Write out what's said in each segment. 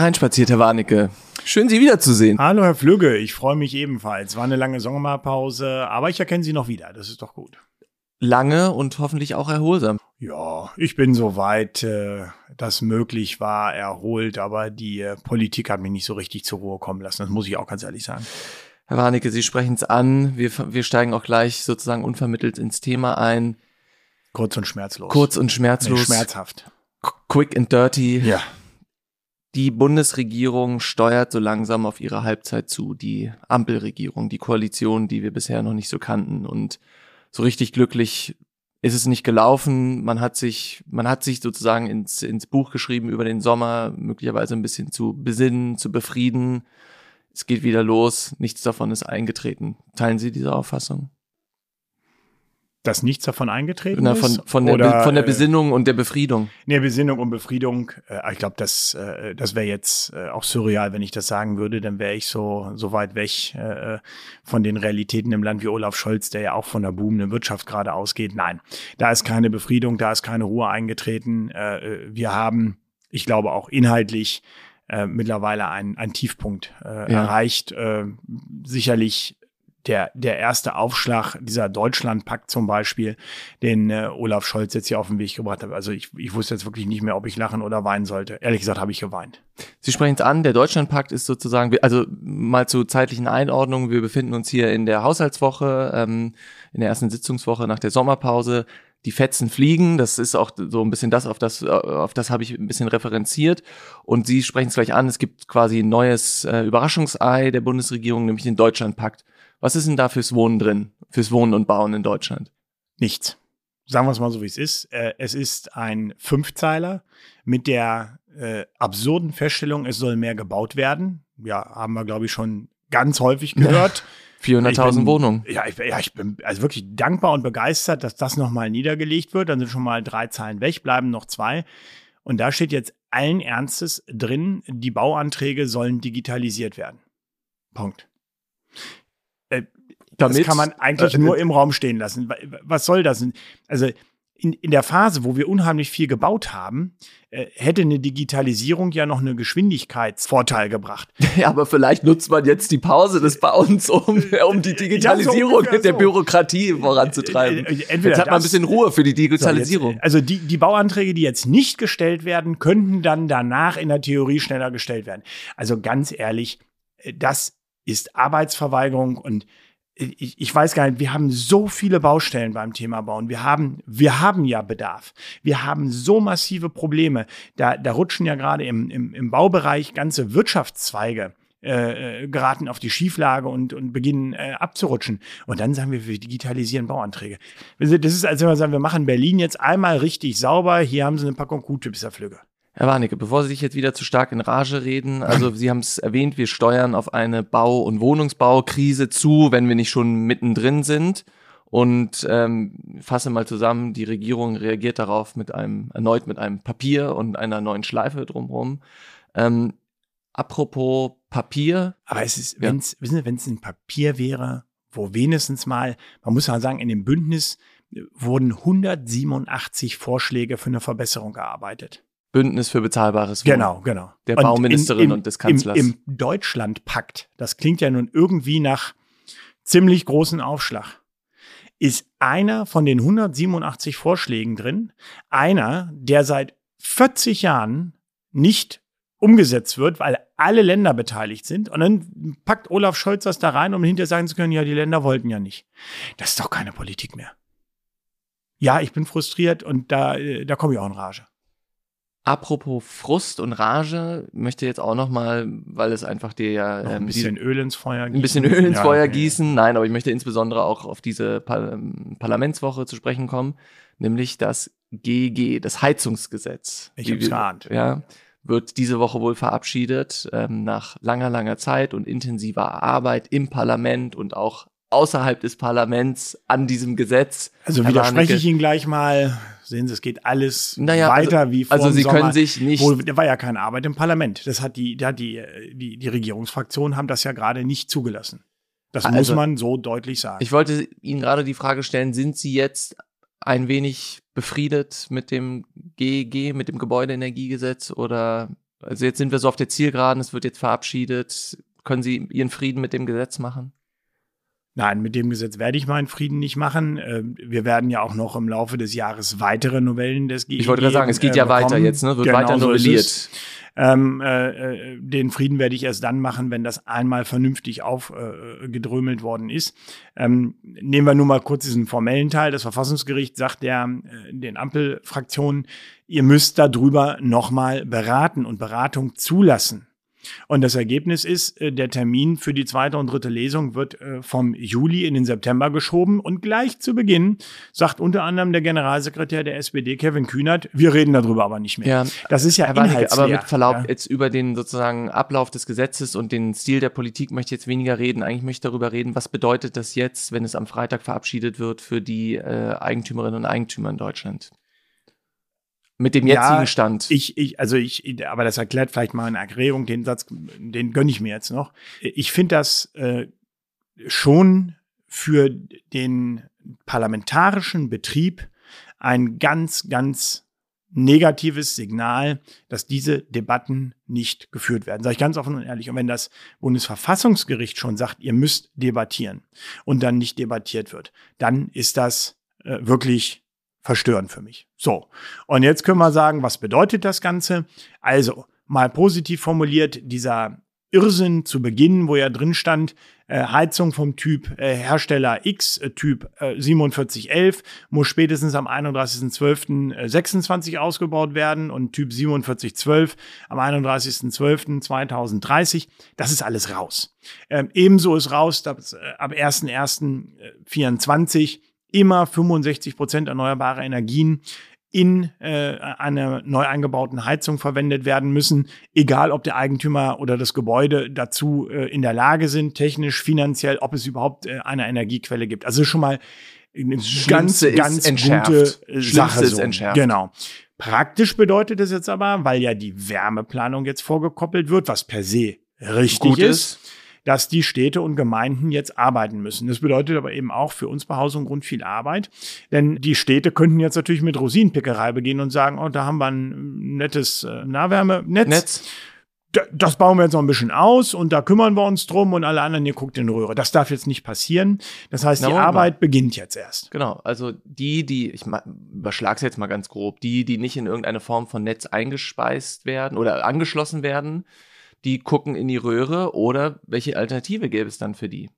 Hereinspaziert, Herr Warnecke. Schön, Sie wiederzusehen. Hallo, Herr Flügge. Ich freue mich ebenfalls. War eine lange Sommerpause, aber ich erkenne Sie noch wieder. Das ist doch gut. Lange und hoffentlich auch erholsam. Ja, ich bin soweit, äh, das möglich war, erholt, aber die äh, Politik hat mich nicht so richtig zur Ruhe kommen lassen. Das muss ich auch ganz ehrlich sagen. Herr Warnecke, Sie sprechen es an. Wir, wir steigen auch gleich sozusagen unvermittelt ins Thema ein. Kurz und schmerzlos. Kurz und schmerzlos. Nee, schmerzhaft. Quick and dirty. Ja. Die Bundesregierung steuert so langsam auf ihre Halbzeit zu. Die Ampelregierung, die Koalition, die wir bisher noch nicht so kannten. Und so richtig glücklich ist es nicht gelaufen. Man hat sich, man hat sich sozusagen ins, ins Buch geschrieben über den Sommer, möglicherweise ein bisschen zu besinnen, zu befrieden. Es geht wieder los. Nichts davon ist eingetreten. Teilen Sie diese Auffassung? Dass nichts davon eingetreten Na, von, ist? Von der, oder, von der äh, Besinnung und der Befriedung. Nee, Besinnung und Befriedung. Äh, ich glaube, das, äh, das wäre jetzt äh, auch surreal, wenn ich das sagen würde. Dann wäre ich so, so weit weg äh, von den Realitäten im Land wie Olaf Scholz, der ja auch von der boomenden Wirtschaft gerade ausgeht. Nein, da ist keine Befriedung, da ist keine Ruhe eingetreten. Äh, wir haben, ich glaube auch inhaltlich, äh, mittlerweile einen, einen Tiefpunkt äh, Ja. erreicht. Äh, sicherlich der, der erste Aufschlag dieser Deutschlandpakt zum Beispiel, den äh, Olaf Scholz jetzt hier auf den Weg gebracht hat. Also ich, ich wusste jetzt wirklich nicht mehr, ob ich lachen oder weinen sollte. Ehrlich gesagt habe ich geweint. Sie sprechen es an, der Deutschlandpakt ist sozusagen, also mal zur zeitlichen Einordnung, wir befinden uns hier in der Haushaltswoche, ähm, in der ersten Sitzungswoche nach der Sommerpause. Die Fetzen fliegen, das ist auch so ein bisschen das, auf das, auf das habe ich ein bisschen referenziert. Und Sie sprechen es gleich an, es gibt quasi ein neues äh, Überraschungsei der Bundesregierung, nämlich den Deutschlandpakt. Was ist denn da fürs Wohnen drin, fürs Wohnen und Bauen in Deutschland? Nichts. Sagen wir es mal so, wie es ist. Äh, es ist ein Fünfzeiler mit der äh, absurden Feststellung, es soll mehr gebaut werden. Ja, haben wir, glaube ich, schon ganz häufig gehört. Ich 400.000 bin- Wohnungen. Ja ich, ja, ich bin also wirklich dankbar und begeistert, dass das nochmal niedergelegt wird. Dann sind schon mal drei Zahlen weg, bleiben noch zwei. Und da steht jetzt allen Ernstes drin, die Bauanträge sollen digitalisiert werden. Punkt. Äh, das Damit- kann man eigentlich äh, nur im Raum stehen lassen. Wa- Was soll das? Also in, in der Phase, wo wir unheimlich viel gebaut haben, äh, hätte eine Digitalisierung ja noch einen Geschwindigkeitsvorteil gebracht. Ja, aber vielleicht nutzt man jetzt die Pause des Bauens, um, um die Digitalisierung ungefähr der so. Bürokratie voranzutreiben. Äh, äh, entweder Jetzt hat man ein das- bisschen Ruhe für die So, Digitalisierung. Jetzt, also die, die Bauanträge, die jetzt nicht gestellt werden, könnten dann danach in der Theorie schneller gestellt werden. Also ganz ehrlich, das ist Arbeitsverweigerung und ich, ich weiß gar nicht, wir haben so viele Baustellen beim Thema Bauen. Wir haben, wir haben ja Bedarf. Wir haben so massive Probleme. Da, da rutschen ja gerade im, im, im Baubereich ganze Wirtschaftszweige äh, äh, geraten auf die Schieflage und, und beginnen äh, abzurutschen. Und dann sagen wir, wir digitalisieren Bauanträge. Das ist, als wenn wir sagen, wir machen Berlin jetzt einmal richtig sauber, hier haben sie eine Packung Q-Tips, Herr Flügge. Herr Warnecke, bevor Sie sich jetzt wieder zu stark in Rage reden, also Sie haben es erwähnt, wir steuern auf eine Bau- und Wohnungsbaukrise zu, wenn wir nicht schon mittendrin sind. Und ähm, fasse mal zusammen, die Regierung reagiert darauf mit einem, erneut mit einem Papier und einer neuen Schleife drumherum. Ähm, apropos Papier, Aber es ist, Ja. wenn's, wissen Sie, wenn es ein Papier wäre, wo wenigstens mal, man muss ja sagen, in dem Bündnis äh, wurden 187 Vorschläge für eine Verbesserung erarbeitet. Bündnis für bezahlbares Wohnen. Genau, genau. Der Und Bauministerin im- und des Kanzlers. Im, im Deutschlandpakt, das klingt ja nun irgendwie nach ziemlich großen Aufschlag, ist einer von den 187 Vorschlägen drin, einer, der seit 40 Jahren nicht umgesetzt wird, weil alle Länder beteiligt sind. Und dann packt Olaf Scholz das da rein, um hinterher sagen zu können, ja, die Länder wollten ja nicht. Das ist doch keine Politik mehr. Ja, ich bin frustriert und da, äh, da komme ich auch in Rage. Apropos Frust und Rage, möchte jetzt auch noch mal, weil es einfach dir ähm, ein diese- bisschen Öl ins Feuer gießen. ein bisschen Öl ins Ja, Feuer okay. gießen. Nein, aber ich möchte insbesondere auch auf diese Par ähm, Parlamentswoche zu sprechen kommen, nämlich das GG, das Heizungsgesetz. Ich hab's geahnt. Ja, wird diese Woche wohl verabschiedet, ähm, nach langer, langer Zeit und intensiver Arbeit im Parlament und auch außerhalb des Parlaments an diesem Gesetz. Also Herr widerspreche Warnecke, ich Ihnen gleich mal. Sehen Sie, es geht alles Naja, weiter wie vor Also Sie Sommer. können sich nicht Wo, da war ja keine Arbeit im Parlament. Das hat die, da die, die, die Regierungsfraktionen haben das ja gerade nicht zugelassen. Das muss Also- man so deutlich sagen. Ich wollte Ihnen gerade die Frage stellen, sind Sie jetzt ein wenig befriedet mit dem GEG, mit dem Gebäudeenergiegesetz oder Also jetzt sind wir so auf der Zielgeraden, es wird jetzt verabschiedet. Können Sie Ihren Frieden mit dem Gesetz machen? Nein, mit dem Gesetz werde ich meinen Frieden nicht machen. Äh, wir werden ja auch noch im Laufe des Jahres weitere Novellen des GEG. Ich wollte gerade sagen, es geht ja bekommen. weiter jetzt, ne? wird genau weiter novelliert. So ähm, äh, äh, den Frieden werde ich erst dann machen, wenn das einmal vernünftig aufgedrömelt äh, worden ist. Ähm, nehmen wir nur mal kurz diesen formellen Teil. Das Verfassungsgericht sagt der, äh, den Ampelfraktionen, ihr müsst darüber nochmal beraten und Beratung zulassen. Und das Ergebnis ist, äh, der Termin für die zweite und dritte Lesung wird äh, vom Juli in den September geschoben. Und gleich zu Beginn sagt unter anderem der Generalsekretär der SPD, Kevin Kühnert, wir reden darüber aber nicht mehr. Ja, das ist ja Warnecke, Aber mit Verlaub, ja. jetzt über den sozusagen Ablauf des Gesetzes und den Stil der Politik möchte ich jetzt weniger reden. Eigentlich möchte ich darüber reden, was bedeutet das jetzt, wenn es am Freitag verabschiedet wird für die äh, Eigentümerinnen und Eigentümer in Deutschland? Mit dem jetzigen ja, Stand. Ich, ich, also ich, aber das erklärt vielleicht mal eine Erklärung, den Satz, den gönne ich mir jetzt noch. Ich finde das äh, schon für den parlamentarischen Betrieb ein ganz, ganz negatives Signal, dass diese Debatten nicht geführt werden. Sage ich ganz offen und ehrlich. Und wenn das Bundesverfassungsgericht schon sagt, ihr müsst debattieren und dann nicht debattiert wird, dann ist das äh, wirklich verstörend für mich. So, und jetzt können wir sagen, was bedeutet das Ganze? Also, mal positiv formuliert, dieser Irrsinn zu Beginn, wo ja drin stand, äh, Heizung vom Typ äh, Hersteller X, äh, Typ äh, 4711, muss spätestens am 31.12.26 ausgebaut werden und Typ 4712 am 31.12.2030. Das ist alles raus. Ähm, ebenso ist raus, dass äh, ab 1.1.24 immer 65 Prozent erneuerbare Energien in äh, einer neu eingebauten Heizung verwendet werden müssen, egal ob der Eigentümer oder das Gebäude dazu äh, in der Lage sind, technisch, finanziell, ob es überhaupt äh, eine Energiequelle gibt. Also schon mal eine ganz, ganz gute äh, Sache. So. Genau. Praktisch bedeutet es jetzt aber, weil ja die Wärmeplanung jetzt vorgekoppelt wird, was per se richtig Gut ist, ist dass die Städte und Gemeinden jetzt arbeiten müssen. Das bedeutet aber eben auch für uns Behausung Grund viel Arbeit, denn die Städte könnten jetzt natürlich mit Rosinenpickerei beginnen und sagen, oh, da haben wir ein nettes äh, Nahwärmenetz. Netz das bauen wir jetzt noch ein bisschen aus und da kümmern wir uns drum und alle anderen, ihr guckt in Röhre. Das darf jetzt nicht passieren. Das heißt, Na, die Arbeit mal. beginnt jetzt erst. Genau. Also die, die, ich überschlag's jetzt mal ganz grob, die, die nicht in irgendeine Form von Netz eingespeist werden oder angeschlossen werden, die gucken in die Röhre oder welche Alternative gäbe es dann für die?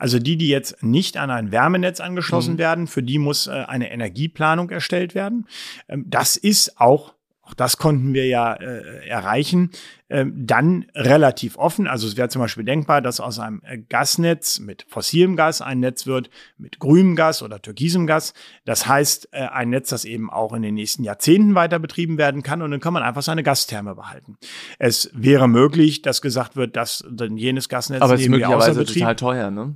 Also die, die jetzt nicht an ein Wärmenetz angeschlossen mhm. werden, für die muss äh, eine Energieplanung erstellt werden. Ähm, das ist auch auch das konnten wir ja äh, erreichen, ähm, dann relativ offen. Also es wäre zum Beispiel denkbar, dass aus einem äh, Gasnetz mit fossilem Gas ein Netz wird mit grünem Gas oder türkisem Gas. Das heißt, äh, ein Netz, das eben auch in den nächsten Jahrzehnten weiter betrieben werden kann und dann kann man einfach seine Gastherme behalten. Es wäre möglich, dass gesagt wird, dass dann jenes Gasnetz Aber es ist möglicherweise total teuer, ne?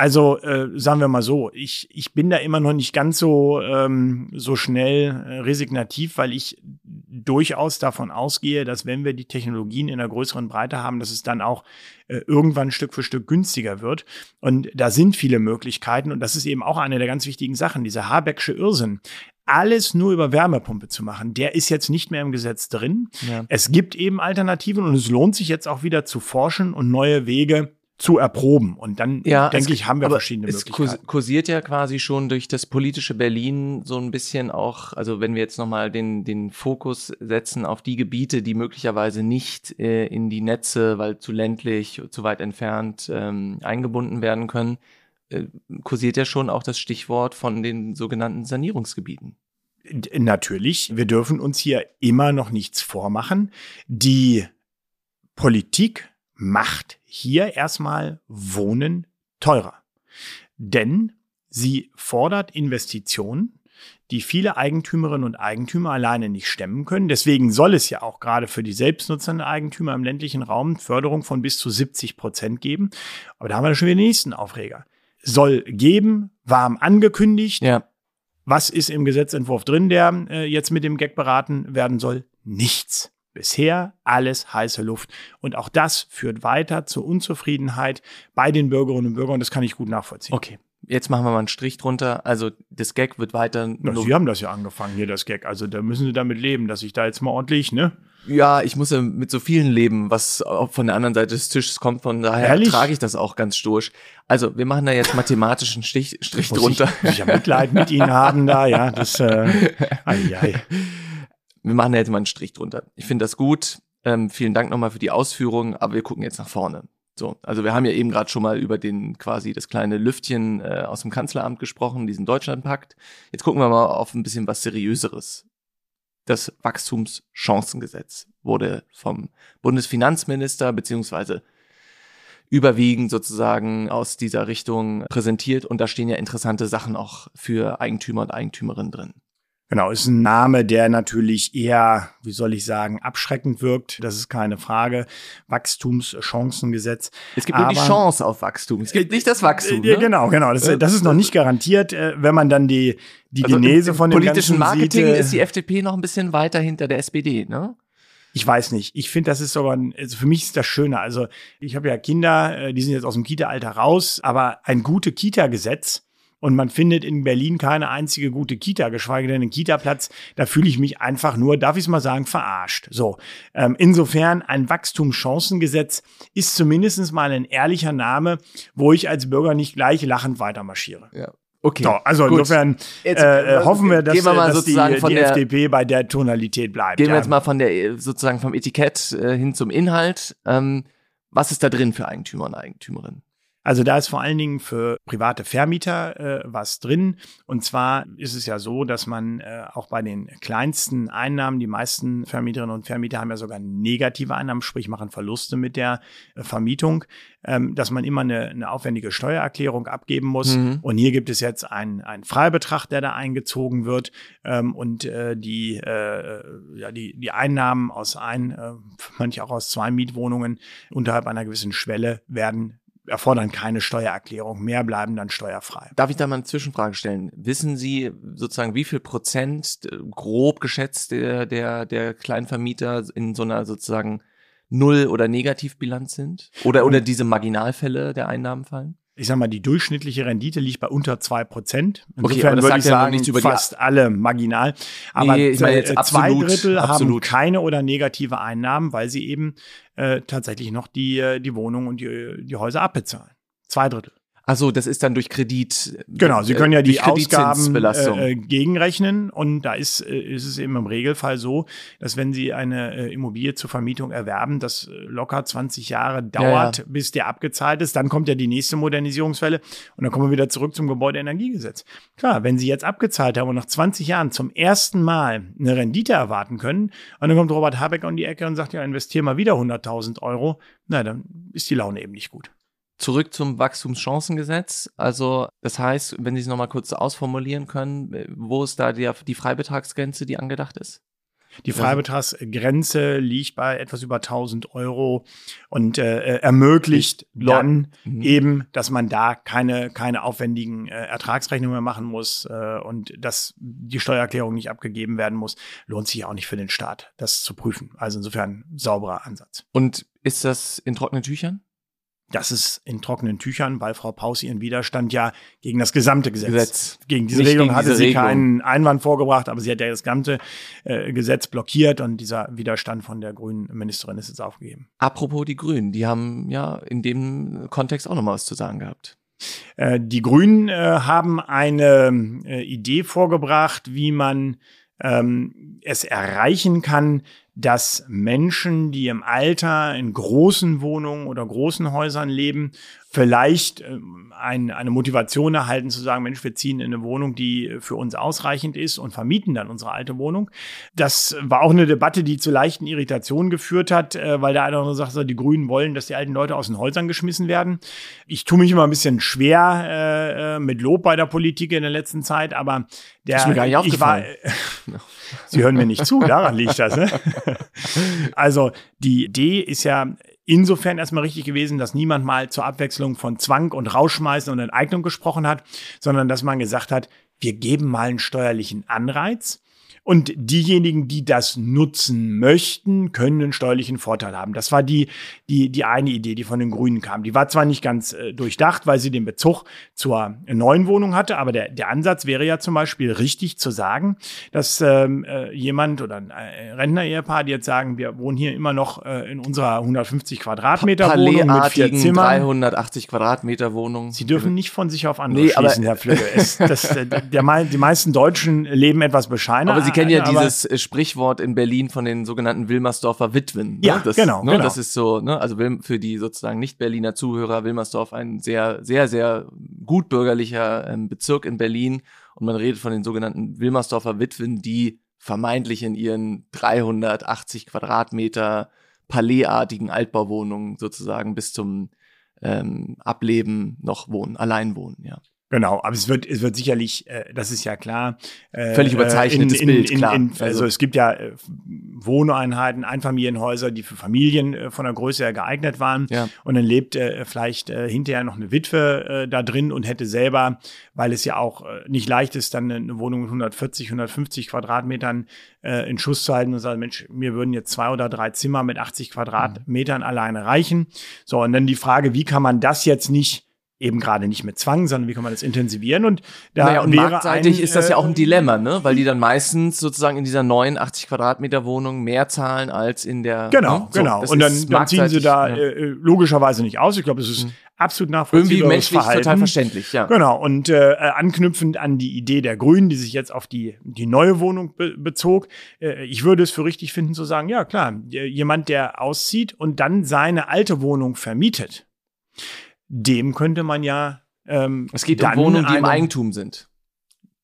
Also äh, sagen wir mal so, ich, ich bin da immer noch nicht ganz so, ähm, so schnell äh, resignativ, weil ich durchaus davon ausgehe, dass wenn wir die Technologien in einer größeren Breite haben, dass es dann auch äh, irgendwann Stück für Stück günstiger wird. Und da sind viele Möglichkeiten und das ist eben auch eine der ganz wichtigen Sachen, dieser Habecksche Irrsinn alles nur über Wärmepumpe zu machen, der ist jetzt nicht mehr im Gesetz drin. Ja. Es gibt eben Alternativen und es lohnt sich jetzt auch wieder zu forschen und neue Wege zu erproben. Und dann, ja, denke ich, haben wir verschiedene es Möglichkeiten. Es kursiert ja quasi schon durch das politische Berlin so ein bisschen auch, also wenn wir jetzt nochmal den, den Fokus setzen auf die Gebiete, die möglicherweise nicht äh, in die Netze, weil zu ländlich, zu weit entfernt ähm, eingebunden werden können, äh, kursiert ja schon auch das Stichwort von den sogenannten Sanierungsgebieten. Natürlich, wir dürfen uns hier immer noch nichts vormachen. Die Politik macht hier erstmal Wohnen teurer. Denn sie fordert Investitionen, die viele Eigentümerinnen und Eigentümer alleine nicht stemmen können. Deswegen soll es ja auch gerade für die selbstnutzenden Eigentümer im ländlichen Raum Förderung von bis zu 70 Prozent geben. Aber da haben wir schon wieder den nächsten Aufreger. Soll geben, warm angekündigt. Ja. Was ist im Gesetzentwurf drin, der äh, jetzt mit dem Gag beraten werden soll? Nichts. Bisher alles heiße Luft. Und auch das führt weiter zur Unzufriedenheit bei den Bürgerinnen und Bürgern. Und das kann ich gut nachvollziehen. Okay. jetzt machen wir mal einen Strich drunter. Also das Gag wird weiter. Na, Sie haben das ja angefangen hier, das Gag. Also da müssen Sie damit leben, dass ich da jetzt mal ordentlich, ne? Ja, ich muss ja mit so vielen leben, was von der anderen Seite des Tisches kommt. Von daher Ehrlich? trage ich das auch ganz stoisch. Also wir machen da jetzt mathematischen Stich, Strich Muss drunter. Ich, muss ich ja Mitleid mit Ihnen haben da, ja. Das, äh, ei, ei. Wir machen da jetzt mal einen Strich drunter. Ich finde das gut. Ähm, vielen Dank nochmal für die Ausführungen, aber wir gucken jetzt nach vorne. So, also wir haben ja eben gerade schon mal über den quasi das kleine Lüftchen äh, aus dem Kanzleramt gesprochen, diesen Deutschlandpakt. Jetzt gucken wir mal auf ein bisschen was Seriöseres. Das Wachstumschancengesetz wurde vom Bundesfinanzminister beziehungsweise überwiegend sozusagen aus dieser Richtung präsentiert und da stehen ja interessante Sachen auch für Eigentümer und Eigentümerinnen drin. Genau, ist ein Name, der natürlich eher, wie soll ich sagen, abschreckend wirkt. Das ist keine Frage. Wachstumschancengesetz. Es gibt nur die Aber- Chance auf Wachstum. Es gibt nicht das Wachstum. Ja, Ne? genau, genau. Das, Äh, das ist noch nicht garantiert, äh, wenn man dann die, die Also im- Genese im von dem politischen Ganzen Marketing sieht, äh, ist die FDP noch ein bisschen weiter hinter der SPD, ne? Ich weiß nicht. Ich finde, das ist ein, also für mich ist das Schöne. Also ich habe ja Kinder, äh, die sind jetzt aus dem Kita-Alter raus, aber ein gute Kita-Gesetz und man findet in Berlin keine einzige gute Kita, geschweige denn einen Kita-Platz, da fühle ich mich einfach nur, darf ich es mal sagen, verarscht. So, ähm, insofern ein Wachstumschancengesetz ist zumindest mal ein ehrlicher Name, wo ich als Bürger nicht gleich lachend weitermarschiere. Ja. Okay. So, also Gut. insofern Jetzt, äh, hoffen wir, dass, wir dass die, von die der- FDP bei der Tonalität bleibt. Gehen wir jetzt mal von der sozusagen vom Etikett äh, hin zum Inhalt. Ähm, was ist da drin für Eigentümer und Eigentümerinnen? Also da ist vor allen Dingen für private Vermieter äh, was drin. Und zwar ist es ja so, dass man äh, auch bei den kleinsten Einnahmen, die meisten Vermieterinnen und Vermieter haben ja sogar negative Einnahmen, sprich machen Verluste mit der äh, Vermietung, ähm, dass man immer eine, eine aufwendige Steuererklärung abgeben muss. Mhm. Und hier gibt es jetzt einen, einen Freibetrag, der da eingezogen wird. Ähm, und äh, die, äh, ja, die, die Einnahmen aus ein, äh, manche auch aus zwei Mietwohnungen unterhalb einer gewissen Schwelle werden erfordern keine Steuererklärung mehr, bleiben dann steuerfrei. Darf ich da mal eine Zwischenfrage stellen? Wissen Sie sozusagen, wie viel Prozent äh, grob geschätzt der, der, der Kleinvermieter in so einer sozusagen Null- oder Negativbilanz sind? Oder, oder diese Marginalfälle der Einnahmen fallen? Ich sag mal, die durchschnittliche Rendite liegt bei unter zwei Prozent. Okay, Insofern das würde ich ja sagen, nichts über die- fast alle marginal. Aber Nee, ich meine jetzt äh, zwei absolut, Drittel haben absolut. keine oder negative Einnahmen, weil sie eben äh, tatsächlich noch die, äh, die Wohnung und die, die Häuser abbezahlen. Zwei Drittel. Also das ist dann durch Kredit. Genau, Sie äh, können ja die Ausgaben äh, äh, gegenrechnen und da ist, äh, ist es eben im Regelfall so, dass wenn Sie eine Immobilie zur Vermietung erwerben, das locker 20 Jahre dauert, ja. bis der abgezahlt ist, dann kommt ja die nächste Modernisierungswelle und dann kommen wir wieder zurück zum Gebäudeenergiegesetz. Klar, wenn Sie jetzt abgezahlt haben und nach 20 Jahren zum ersten Mal eine Rendite erwarten können und dann kommt Robert Habeck um die Ecke und sagt, ja, investier mal wieder 100.000 Euro, na, dann ist die Laune eben nicht gut. Zurück zum Wachstumschancengesetz. Also das heißt, wenn Sie es nochmal kurz ausformulieren können, äh, wo ist da die, die Freibetragsgrenze, die angedacht ist? Die Also- Freibetragsgrenze liegt bei etwas über 1000 Euro und äh, äh, ermöglicht dann Mhm. eben, dass man da keine, keine aufwendigen äh, Ertragsrechnungen mehr machen muss äh, und dass die Steuererklärung nicht abgegeben werden muss, lohnt sich auch nicht für den Staat, das zu prüfen. Also insofern sauberer Ansatz. Und ist das in trockenen Tüchern? Das ist in trockenen Tüchern, weil Frau Paus ihren Widerstand ja gegen das gesamte Gesetz, Gesetz. gegen diese Nicht Regelung gegen hatte diese sie Regelung. keinen Einwand vorgebracht, aber sie hat ja das gesamte äh, Gesetz blockiert und dieser Widerstand von der grünen Ministerin ist jetzt aufgegeben. Apropos die Grünen, die haben ja in dem Kontext auch nochmal was zu sagen gehabt. Äh, die Grünen äh, haben eine äh, Idee vorgebracht, wie man ähm, es erreichen kann, dass Menschen, die im Alter in großen Wohnungen oder großen Häusern leben, vielleicht ähm, ein, eine Motivation erhalten zu sagen, Mensch, wir ziehen in eine Wohnung, die für uns ausreichend ist und vermieten dann unsere alte Wohnung. Das war auch eine Debatte, die zu leichten Irritationen geführt hat, äh, weil der eine oder andere sagt, die Grünen wollen, dass die alten Leute aus den Häusern geschmissen werden. Ich tue mich immer ein bisschen schwer äh, äh, mit Lob bei der Politik in der letzten Zeit, aber der, Ist mir gar nicht ich war, aufgefallen. Sie hören mir nicht zu, daran liegt das. Ne? Also die Idee ist ja insofern erstmal richtig gewesen, dass niemand mal zur Abwechslung von Zwang und Rausschmeißen und Enteignung gesprochen hat, sondern dass man gesagt hat, wir geben mal einen steuerlichen Anreiz Und diejenigen, die das nutzen möchten, können einen steuerlichen Vorteil haben. Das war die, die, die eine Idee, die von den Grünen kam. Die war zwar nicht ganz äh, durchdacht, weil sie den Bezug zur neuen Wohnung hatte, aber der, der Ansatz wäre ja zum Beispiel richtig zu sagen, dass ähm, äh, jemand oder ein äh, Rentner-Ehepaar, die jetzt sagen, wir wohnen hier immer noch äh, in unserer 150 Quadratmeter Wohnung mit vier Zimmern. 380 Quadratmeter Wohnung. Sie dürfen nicht von sich auf andere nee, schließen, Herr Flügge. Es, das, der, der, die meisten Deutschen leben etwas bescheiner. Aber Sie kennen ja dieses äh, Sprichwort in Berlin von den sogenannten Wilmersdorfer Witwen. Ne? Ja, das, genau, ne? genau. Das ist so, ne? also für die sozusagen nicht-Berliner Zuhörer, Wilmersdorf ein sehr, sehr, sehr gut bürgerlicher ähm, Bezirk in Berlin. Und man redet von den sogenannten Wilmersdorfer Witwen, die vermeintlich in ihren 380 Quadratmeter Palaisartigen Altbauwohnungen sozusagen bis zum ähm, Ableben noch wohnen, allein wohnen, ja. Genau, aber es wird, es wird sicherlich, äh, das ist ja klar. Äh, Völlig überzeichnetes in, in, Bild, klar. In, also, also es gibt ja äh, Wohneinheiten, Einfamilienhäuser, die für Familien äh, von der Größe her geeignet waren. Ja. Und dann lebt äh, vielleicht äh, hinterher noch eine Witwe äh, da drin und hätte selber, weil es ja auch äh, nicht leicht ist, dann eine Wohnung mit 140, 150 Quadratmetern äh, in Schuss zu halten und sagen, Mensch, mir würden jetzt zwei oder drei Zimmer mit 80 Quadratmetern mhm. alleine reichen. So, und dann die Frage, wie kann man das jetzt nicht eben gerade nicht mit Zwang, sondern wie kann man das intensivieren und da naja, und marktseitig ein, ist das ja auch ein äh, Dilemma, ne? Weil die dann meistens sozusagen in dieser neuen 80 Quadratmeter Wohnung mehr zahlen als in der genau ne? so, genau und dann, dann ziehen sie da ja. äh, logischerweise nicht aus. Ich glaube, es ist mhm. absolut nachvollziehbar. Irgendwie menschlich Verhalten. total verständlich, ja. Genau und äh, anknüpfend an die Idee der Grünen, die sich jetzt auf die die neue Wohnung be bezog, äh, ich würde es für richtig finden zu sagen, ja klar, jemand der auszieht und dann seine alte Wohnung vermietet dem könnte man ja. Ähm, es geht um Wohnungen, die im Eigentum sind.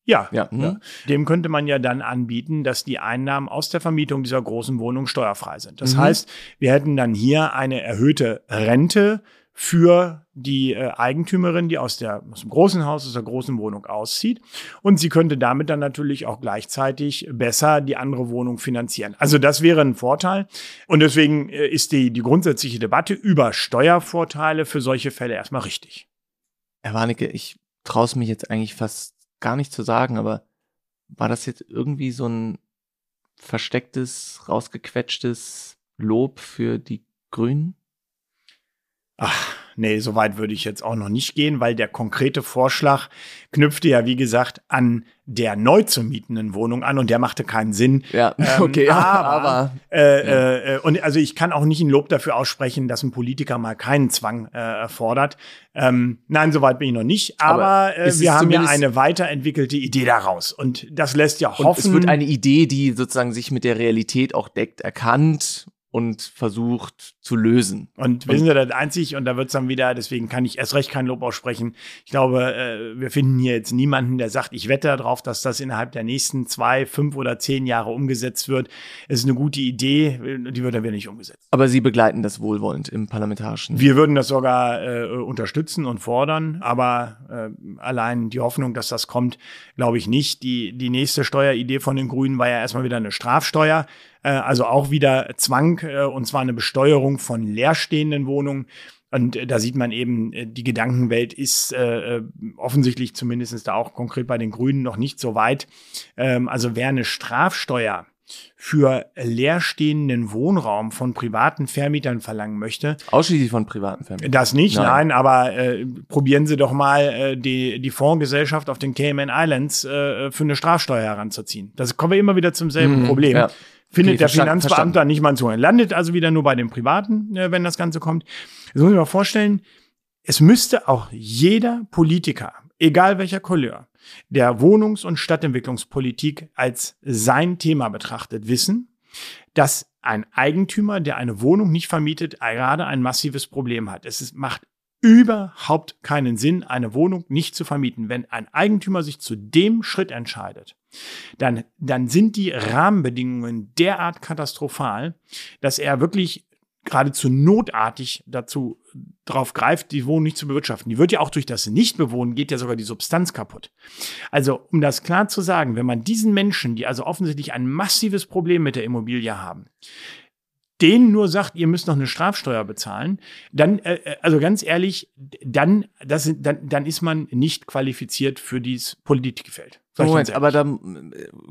Ja, ja. Mhm. ja, dem könnte man ja dann anbieten, dass die Einnahmen aus der Vermietung dieser großen Wohnung steuerfrei sind. Das mhm. heißt, wir hätten dann hier eine erhöhte Rente für die äh, Eigentümerin, die aus, der, aus dem großen Haus, aus der großen Wohnung auszieht. Und sie könnte damit dann natürlich auch gleichzeitig besser die andere Wohnung finanzieren. Also das wäre ein Vorteil. Und deswegen äh, ist die, die grundsätzliche Debatte über Steuervorteile für solche Fälle erstmal richtig. Herr Warnecke, ich traue es mich jetzt eigentlich fast gar nicht zu sagen, aber war das jetzt irgendwie so ein verstecktes, rausgequetschtes Lob für die Grünen? Ach, nee, so weit würde ich jetzt auch noch nicht gehen, weil der konkrete Vorschlag knüpfte ja, wie gesagt, an der neu zu mietenden Wohnung an und der machte keinen Sinn. Ja, ähm, okay, aber, aber äh, ja. äh, und also ich kann auch nicht ein Lob dafür aussprechen, dass ein Politiker mal keinen Zwang äh, fordert. Ähm, nein, so weit bin ich noch nicht, aber, aber äh, wir haben ja eine weiterentwickelte Idee daraus und das lässt ja hoffen. Es wird eine Idee, die sozusagen sich mit der Realität auch deckt, erkannt und versucht zu lösen. Und wir sind ja das einzig, und da wird es dann wieder, deswegen kann ich erst recht kein Lob aussprechen. Ich glaube, äh, wir finden hier jetzt niemanden, der sagt, ich wette darauf, dass das innerhalb der nächsten zwei, fünf oder zehn Jahre umgesetzt wird. Es ist eine gute Idee, die wird dann wieder nicht umgesetzt. Aber Sie begleiten das wohlwollend im parlamentarischen. Wir würden das sogar äh, unterstützen und fordern, aber äh, allein die Hoffnung, dass das kommt, glaube ich nicht. Die, die nächste Steueridee von den Grünen war ja erstmal wieder eine Strafsteuer. Äh, also auch wieder Zwang, äh, und zwar eine Besteuerung von leerstehenden Wohnungen. Und äh, da sieht man eben, die Gedankenwelt ist äh, offensichtlich zumindest da auch konkret bei den Grünen noch nicht so weit. Ähm, also wer eine Strafsteuer für leerstehenden Wohnraum von privaten Vermietern verlangen möchte. Ausschließlich von privaten Vermietern. Das nicht, nein, nein aber äh, probieren Sie doch mal äh, die, die Fondsgesellschaft auf den Cayman Islands äh, für eine Strafsteuer heranzuziehen. Das kommen wir immer wieder zum selben mhm, Problem. Ja findet okay, der Finanzbeamte verstanden. nicht mal zu. Landet also wieder nur bei den Privaten, äh, wenn das Ganze kommt. Jetzt muss ich mir vorstellen, es müsste auch jeder Politiker, egal welcher Couleur, der Wohnungs- und Stadtentwicklungspolitik als sein Thema betrachtet, wissen, dass ein Eigentümer, der eine Wohnung nicht vermietet, gerade ein massives Problem hat. Es ist, macht überhaupt keinen Sinn, eine Wohnung nicht zu vermieten. Wenn ein Eigentümer sich zu dem Schritt entscheidet, dann, dann sind die Rahmenbedingungen derart katastrophal, dass er wirklich geradezu notartig dazu drauf greift, die Wohnung nicht zu bewirtschaften. Die wird ja auch durch das Nichtbewohnen geht ja sogar die Substanz kaputt. Also, um das klar zu sagen, wenn man diesen Menschen, die also offensichtlich ein massives Problem mit der Immobilie haben, denen nur sagt, ihr müsst noch eine Strafsteuer bezahlen, dann, äh, äh also ganz ehrlich, dann, das, dann, dann ist man nicht qualifiziert für dieses Politikfeld. Moment, aber da äh,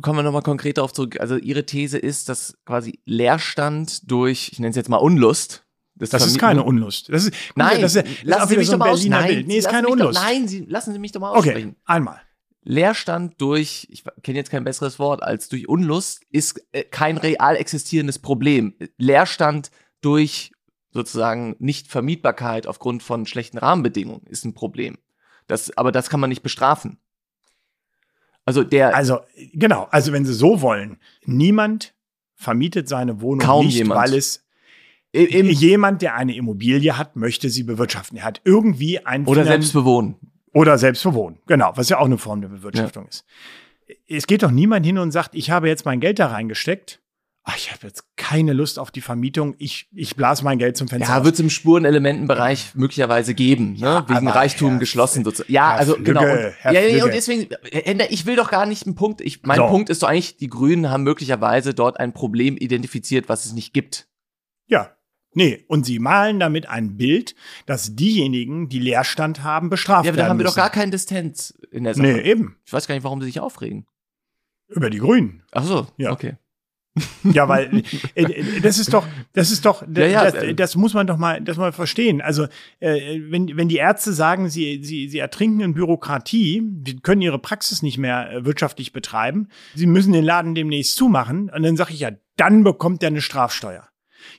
kommen wir nochmal konkret darauf zurück. Also Ihre These ist, dass quasi Leerstand durch, ich nenne es jetzt mal Unlust, das, das ist keine Unlust. Das ist, nein, das ist, das lassen Sie mich so doch mal aus. Nein, Nee, ist keine Unlust. Doch, nein, Sie, lassen Sie mich doch mal aussprechen. Okay, einmal. Leerstand durch, ich kenne jetzt kein besseres Wort als durch Unlust, ist äh, kein real existierendes Problem. Leerstand durch sozusagen Nichtvermietbarkeit aufgrund von schlechten Rahmenbedingungen ist ein Problem. Das, aber das kann man nicht bestrafen. Also der. Also genau. Also wenn Sie so wollen, niemand vermietet seine Wohnung Kaum nicht, jemand. weil es jemand, der eine Immobilie hat, möchte sie bewirtschaften. Er hat irgendwie ein oder selbst bewohnen oder selbst bewohnen. Genau, was ja auch eine Form der Bewirtschaftung ja. ist. Es geht doch niemand hin und sagt, ich habe jetzt mein Geld da reingesteckt. Ach, ich habe jetzt keine Lust auf die Vermietung. Ich, ich blase mein Geld zum Fenster. Ja, wird es im Spurenelementenbereich möglicherweise geben, ne? Ja, Wegen Reichtum Herr geschlossen. Ja, Herr also Flügge, genau. Und, ja, ja, und deswegen, ich will doch gar nicht einen Punkt. Ich, mein so. Punkt ist doch eigentlich, die Grünen haben möglicherweise dort ein Problem identifiziert, was es nicht gibt. Ja, Nee, und sie malen damit ein Bild, dass diejenigen, die Leerstand haben, bestraft werden. Ja, aber da haben wir müssen. doch gar keinen Distanz in der Sache. Nee, eben. Ich weiß gar nicht, warum sie sich aufregen. Über die Grünen. Ach so, ja. okay. Ja, weil äh, äh, das ist doch, das ist doch, ja, ja, das, äh, das, muss man doch mal, das mal verstehen. Also äh, wenn wenn die Ärzte sagen, sie sie sie ertrinken in Bürokratie, die können ihre Praxis nicht mehr wirtschaftlich betreiben, sie müssen den Laden demnächst zumachen, und dann sage ich ja, dann bekommt er eine Strafsteuer.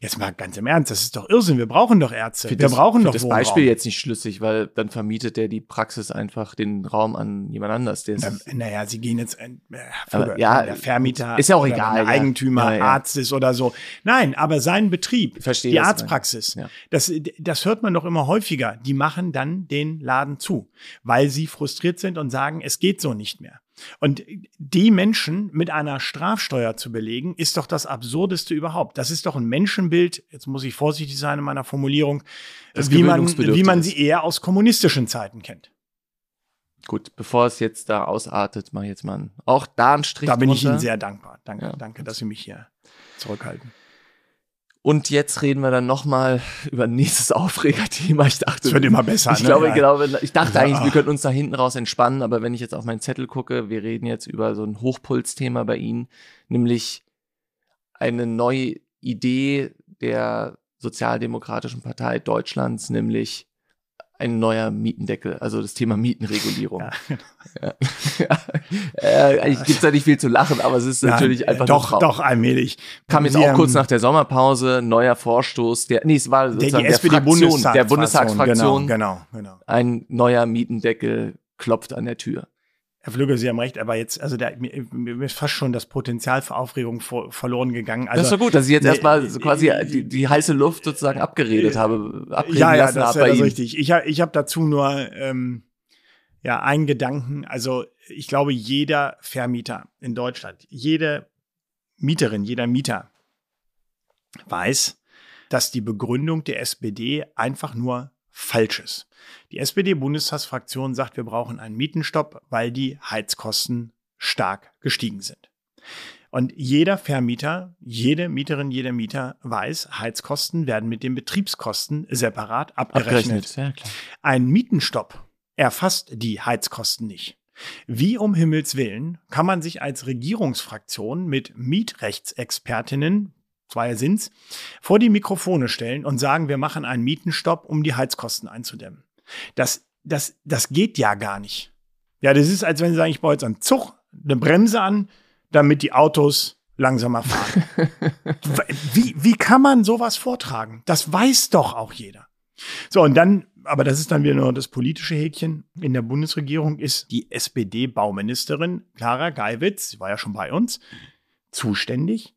Jetzt mal ganz im Ernst, das ist doch Irrsinn. Wir brauchen doch Ärzte. Wir das, brauchen doch das Wohnraum. Beispiel jetzt nicht schlüssig, weil dann vermietet der die Praxis einfach den Raum an jemand anders. Der Na, naja, sie gehen jetzt ein, äh, aber, ja, der Vermieter, ist ja auch egal, der Eigentümer, ja, ja. Arzt ist oder so. Nein, aber sein Betrieb, Verstehe die Arztpraxis, ja. das, das hört man doch immer häufiger. Die machen dann den Laden zu, weil sie frustriert sind und sagen, es geht so nicht mehr. Und die Menschen mit einer Strafsteuer zu belegen, ist doch das Absurdeste überhaupt. Das ist doch ein Menschenbild, jetzt muss ich vorsichtig sein in meiner Formulierung, wie man, wie man sie eher aus kommunistischen Zeiten kennt. Gut, bevor es jetzt da ausartet, mache ich jetzt mal auch da einen Strich. Da bin drunter. ich Ihnen sehr dankbar. Danke, ja. danke, dass Sie mich hier zurückhalten. Und jetzt reden wir dann nochmal über ein nächstes Aufregerthema. Ich dachte, es wird immer besser. Ich ne? glaube, ja. genau, ich dachte eigentlich, wir könnten uns da hinten raus entspannen, aber wenn ich jetzt auf meinen Zettel gucke, wir reden jetzt über so ein Hochpulsthema bei Ihnen, nämlich eine neue Idee der Sozialdemokratischen Partei Deutschlands, nämlich ein neuer Mietendeckel, also das Thema Mietenregulierung. Ja, genau. ja. äh, eigentlich gibt's da nicht viel zu lachen, aber es ist ja, natürlich einfach doch, doch allmählich. Kam jetzt auch kurz nach der Sommerpause neuer Vorstoß, der nee, es war sozusagen der, die der Fraktion, der Bundestagsfraktion, genau, genau, genau. Ein neuer Mietendeckel klopft an der Tür. Herr Flügge, Sie haben recht, aber jetzt, also der, mir, mir ist fast schon das Potenzial für Aufregung vor, verloren gegangen. Also, das ist so gut, dass ich jetzt ne, erstmal so quasi die, die heiße Luft sozusagen abgeredet äh, habe, abreden ja, ja, das, das Ihnen. richtig. Ich, ich habe dazu nur ähm, ja einen Gedanken. Also ich glaube, jeder Vermieter in Deutschland, jede Mieterin, jeder Mieter weiß, dass die Begründung der SPD einfach nur falsch ist. Die SPD-Bundestagsfraktion sagt, wir brauchen einen Mietenstopp, weil die Heizkosten stark gestiegen sind. Und jeder Vermieter, jede Mieterin, jeder Mieter weiß, Heizkosten werden mit den Betriebskosten separat abgerechnet. abgerechnet ja, Ein Mietenstopp erfasst die Heizkosten nicht. Wie um Himmels Willen kann man sich als Regierungsfraktion mit Mietrechtsexpertinnen, zwei sind's, vor die Mikrofone stellen und sagen, wir machen einen Mietenstopp, um die Heizkosten einzudämmen. Das, das, das geht ja gar nicht. Ja, das ist, als wenn sie sagen, ich baue jetzt einen Zug, eine Bremse an, damit die Autos langsamer fahren. wie, wie kann man sowas vortragen? Das weiß doch auch jeder. So, und dann, aber das ist dann wieder nur das politische Häkchen. In der Bundesregierung ist die SPD-Bauministerin Clara Geiwitz, sie war ja schon bei uns, zuständig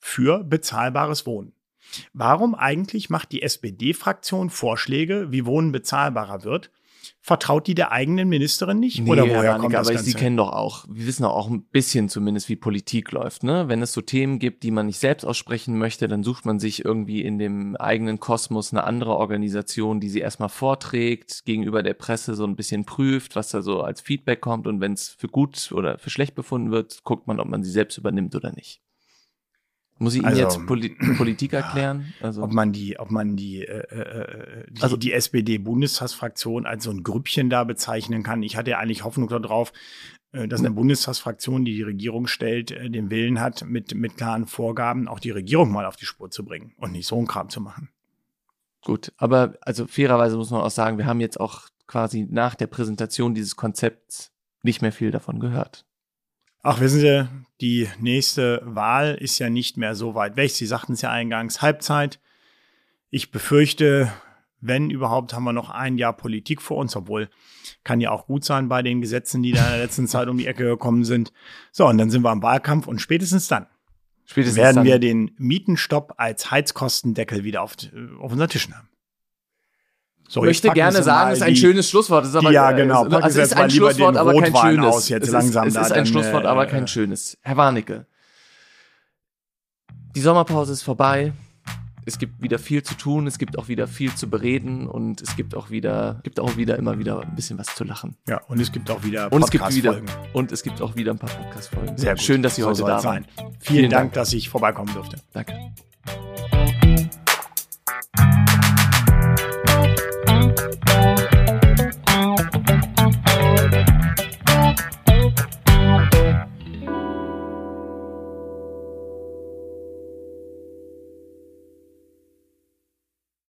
für bezahlbares Wohnen. Warum eigentlich macht die SPD-Fraktion Vorschläge, wie Wohnen bezahlbarer wird? Vertraut die der eigenen Ministerin nicht? Nee, Oder woher Ranik, kommt das aber Ganze? Sie kennen doch auch, wir wissen doch auch ein bisschen zumindest, wie Politik läuft. Ne? Wenn es so Themen gibt, die man nicht selbst aussprechen möchte, dann sucht man sich irgendwie in dem eigenen Kosmos eine andere Organisation, die sie erstmal vorträgt, gegenüber der Presse so ein bisschen prüft, was da so als Feedback kommt. Und wenn es für gut oder für schlecht befunden wird, guckt man, ob man sie selbst übernimmt oder nicht. Muss ich Ihnen Also, jetzt Poli Politik erklären? Also, ob man die, ob man die, äh, äh, die, Also- die SPD-Bundestagsfraktion als so ein Grüppchen da bezeichnen kann. Ich hatte ja eigentlich Hoffnung darauf, äh, dass eine Bundestagsfraktion, die die Regierung stellt, äh, den Willen hat, mit, mit klaren Vorgaben auch die Regierung mal auf die Spur zu bringen und nicht so einen Kram zu machen. gut, aber also fairerweise muss man auch sagen, wir haben jetzt auch quasi nach der Präsentation dieses Konzepts nicht mehr viel davon gehört. Ach, wissen Sie, die nächste Wahl ist ja nicht mehr so weit weg. Sie sagten es ja eingangs, Halbzeit. Ich befürchte, wenn überhaupt, haben wir noch ein Jahr Politik vor uns, obwohl kann ja auch gut sein bei den Gesetzen, die da in der letzten Zeit um die Ecke gekommen sind. So, und dann sind wir am Wahlkampf und spätestens dann Spätestens werden dann, wir den Mietenstopp als Heizkostendeckel wieder auf, auf unseren Tischen haben. So, ich möchte gerne sagen, es ist ein schönes Schlusswort. Ist aber, Ja, äh, genau. es- Packen Also es ist ein Schlusswort, aber kein schönes. aus jetzt es langsam ist, es da, ist ein Schlusswort, äh, aber kein schönes. Herr Warnecke, die Sommerpause ist vorbei. Es gibt wieder viel zu tun, es gibt auch wieder viel zu bereden und es gibt auch wieder, gibt auch wieder immer wieder ein bisschen was zu lachen. Ja, und es gibt auch wieder Und es gibt wieder und es gibt auch wieder ein paar Podcast-Folgen. Sehr gut. Schön, dass Sie So heute da waren. sein. Vielen, Vielen Dank, Dank. dass ich vorbeikommen durfte. Danke.